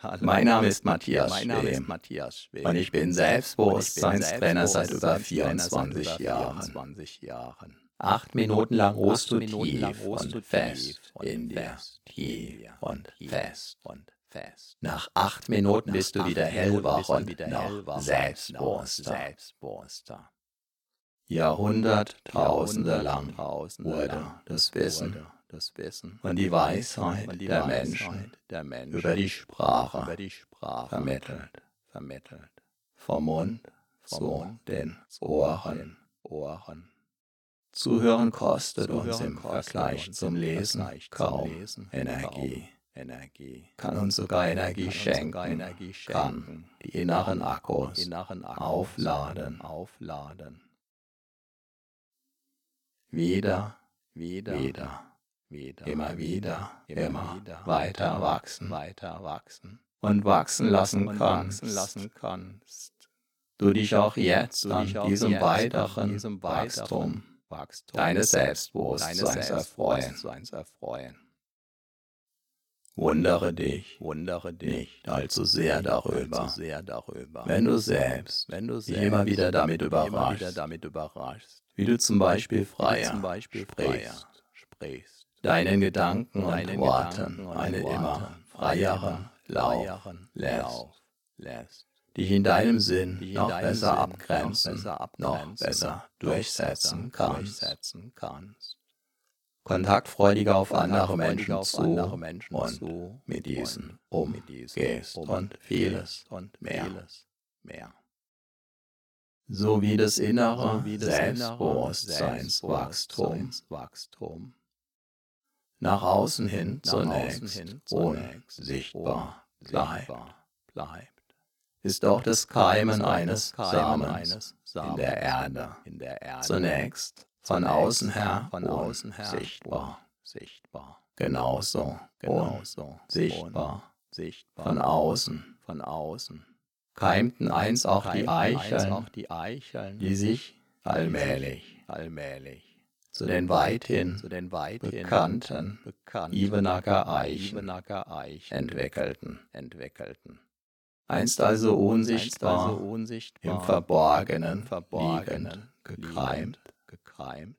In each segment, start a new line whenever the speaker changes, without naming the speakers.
Hallo. Mein Name ist Matthias mein Name ist Matthias Schwem. Und ich bin Selbstbewusstseinstrainer seit über 24 Jahren. Acht Minuten lang ruhst du tief und fest in dir. Tief und fest und fest. Nach acht Minuten bist du wieder hellwach und noch selbstbewusster. Jahrhunderttausende lang wurde das Wissen das Wissen und die Weisheit, und die der, Weisheit Menschen der Menschen über die Sprache, über die Sprache vermittelt, vermittelt. Vom Mund zu den Ohren. Ohren. Zuhören kostet Zuhören uns im Vergleich zum Lesen kaum Lesen, Energie. Energie. Kann uns sogar Energie, kann schenken, sogar Energie kann die inneren Akkus, inneren Akkus aufladen, aufladen. Wieder, wieder, wieder wieder, immer wieder, immer, wieder weiter wachsen, weiter wachsen und wachsen lassen und kannst. Lassen kannst. Du dich auch jetzt an diesem jetzt weiteren, diesem Wachstum, Wachstum deines Selbstbewusstseins erfreuen. erfreuen. Wundere dich, wundere dich nicht allzu sehr darüber, allzu sehr darüber wenn du selbst, wenn du selbst immer wieder damit überraschst, wieder damit überraschst wie du zum Beispiel freier, zum Beispiel freier sprichst deinen Gedanken und Worten eine immer freiere Lauf lässt, dich in deinem Sinn noch besser abgrenzen, noch besser durchsetzen kannst. Kontaktfreudiger auf andere Menschen zu und mit diesen umgehst und vieles und mehr. So wie das innere Selbstbewusstseinswachstum nach außen hin zunächst unsichtbar bleibt, ist auch das Keimen eines Samens in der Erde. Zunächst von außen her unsichtbar, genauso, sichtbar, von außen, von außen. Keimten einst auch die Eicheln, die sich allmählich, allmählich zu den weithin, zu den weithin bekannten, bekannten Ivenacker Eichen, Eichen entwickelten, entwickelten. Einst also unsichtbar, einst also unsichtbar im Verborgenen, Verborgenen gekreimt, gekreimt,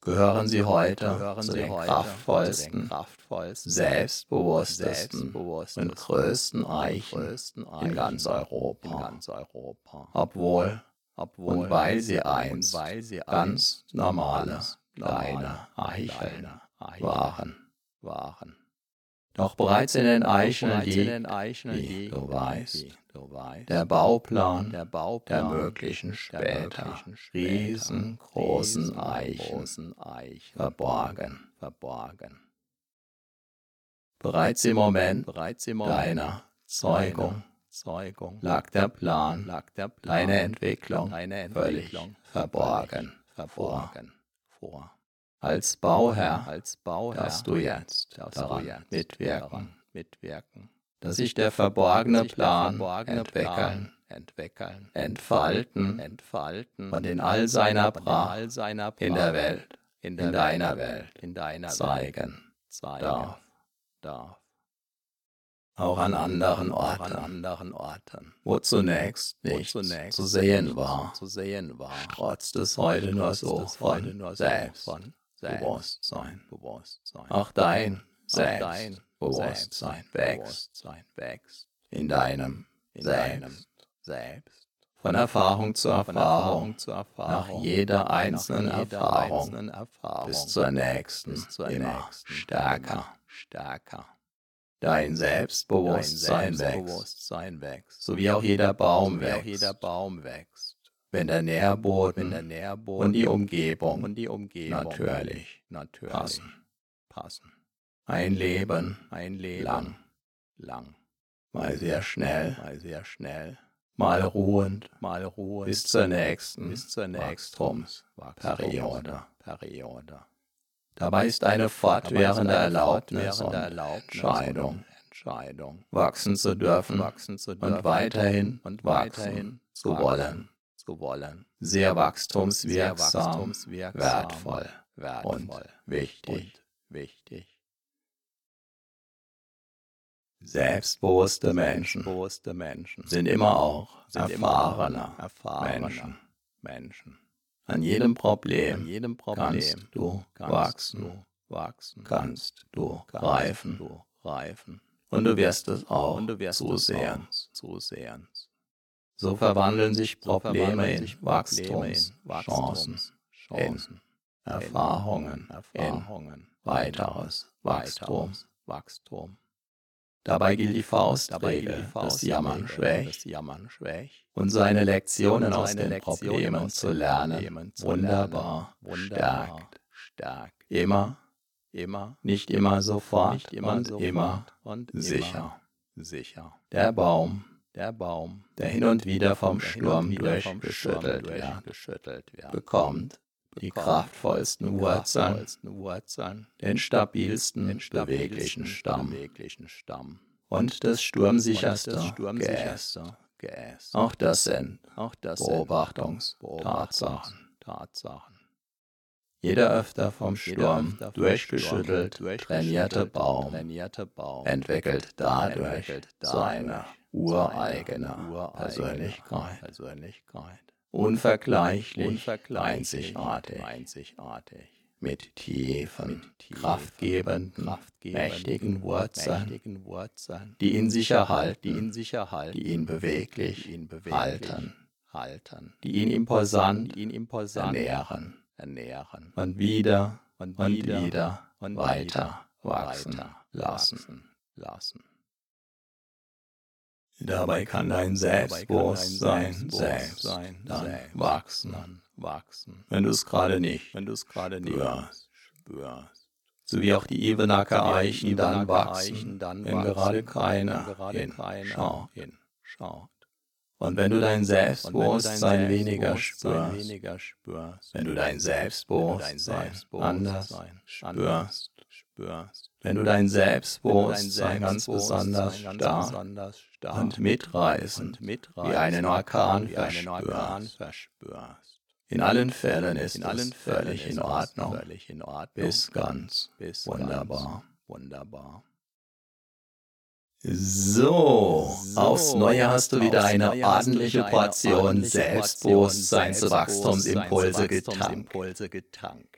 gehören sie heute gehören zu, den kraftvollsten, kraftvollsten selbstbewusstesten, und größten Eichen, in ganz Europa. In ganz Europa. Obwohl, obwohl und weil sie einst ganz normale, deine Eicheln waren. waren. Doch bereits in den Eicheln liegt, wie du weißt, der Bauplan der möglichen später. riesengroßen Eichen. Verborgen. Bereits im Moment deiner Zeugung lag der Plan, deine Entwicklung völlig verborgen vor vor. Als Bauherr, als Bauherr darfst du jetzt daran jetzt mitwirken, mitwirken, dass sich der verborgene Plan verborgene entwickeln, entwickeln, entfalten, entfalten und in all seiner Pracht in der Welt, in, der in deiner Welt, in deiner zeigen, zeigen darf, darf auch an anderen Orten, an anderen Orten wo zunächst nichts wo zunächst zu sehen war, zu sehen war, trotz des heute nur so von Selbstbewusstsein. Bewusstsein. Auch dein Selbstbewusstsein wächst, wächst in deinem Selbst. Selbst. Von Erfahrung zu Erfahrung, zu Erfahrung, nach jeder einzelnen Erfahrung, bis zur nächsten, immer stärker, stärker. Dein Selbstbewusstsein, Dein Selbstbewusstsein wächst, wächst, so wie auch jeder Baum, wächst, jeder Baum wächst. Wenn der Nährboden, wenn der Nährboden und die Umgebung, und die Umgebung natürlich, natürlich passen, passen. Ein Leben, ein Leben lang, lang. mal sehr schnell, mal sehr schnell, mal ruhend, mal ruhend, bis zur nächsten, bis zur nächsten Periode, Periode. Dabei ist eine fortwährende Erlaubnis und Entscheidung, Entscheidung, wachsen zu dürfen, wachsen zu dürfen. und weiterhin und weiterhin zu wollen. Sehr wachstumswirksam, wertvoll, wertvoll. und wichtig. Selbstbewusste Menschen, sind immer auch erfahrene, erfahrene Menschen. An jedem Problem, An jedem Problem kannst du wachsen, du wachsen, kannst du reifen, du reifen. Und du wirst es auch und du wirst zusehen, zusehen. So verwandeln sich Probleme in Wachstumschancen, in Erfahrungen, Erfahrungen, weiteres Wachstum, Wachstum. Dabei gilt die Faustregel, das Jammern schwächt, und seine Lektionen aus den Problemen zu lernen, wunderbar, stärkt, immer, immer, nicht immer sofort und immer und sicher, sicher. Der Baum, der Baum, der hin und wieder vom Sturm durchgeschüttelt wird, bekommt die kraftvollsten Wurzeln, den stabilsten, beweglichen Stamm. Und das sturmsicherste Geäst. Auch das sind Beobachtungstatsachen. Jeder öfter vom Sturm durchgeschüttelt trainierte Baum. entwickelt dadurch seine ureigene Persönlichkeit unvergleichlich, unvergleichlich einzigartig, einzigartig, mit tiefen, kraftgebenden, mächtigen Wurzeln, Wurzeln, die in sich erhalten, die in sich erhalten, die ihn beweglich, die ihn beweglich halten, halten, die ihn imposant, die ihn imposant ernähren, ernähren. Und wieder und wieder, und wieder und weiter wachsen lassen, lassen. Dabei kann dein Selbstbewusstsein selbst dann wachsen, wachsen, wenn du es gerade nicht, spürst. So wie auch die Ebenacker Eichen dann wachsen, wenn gerade keiner hinschaut. Und wenn du dein Selbstbewusstsein weniger spürst, wenn du dein Selbstbewusstsein anders spürst, wenn du dein Selbstbewusstsein ganz besonders stark und mitreißend wie einen Orkan verspürst. In allen Fällen ist in allen völlig in Ordnung, bis ganz wunderbar, wunderbar. So, aufs Neue hast du wieder eine ordentliche Portion Selbstbewusstseinswachstumsimpulse getankt.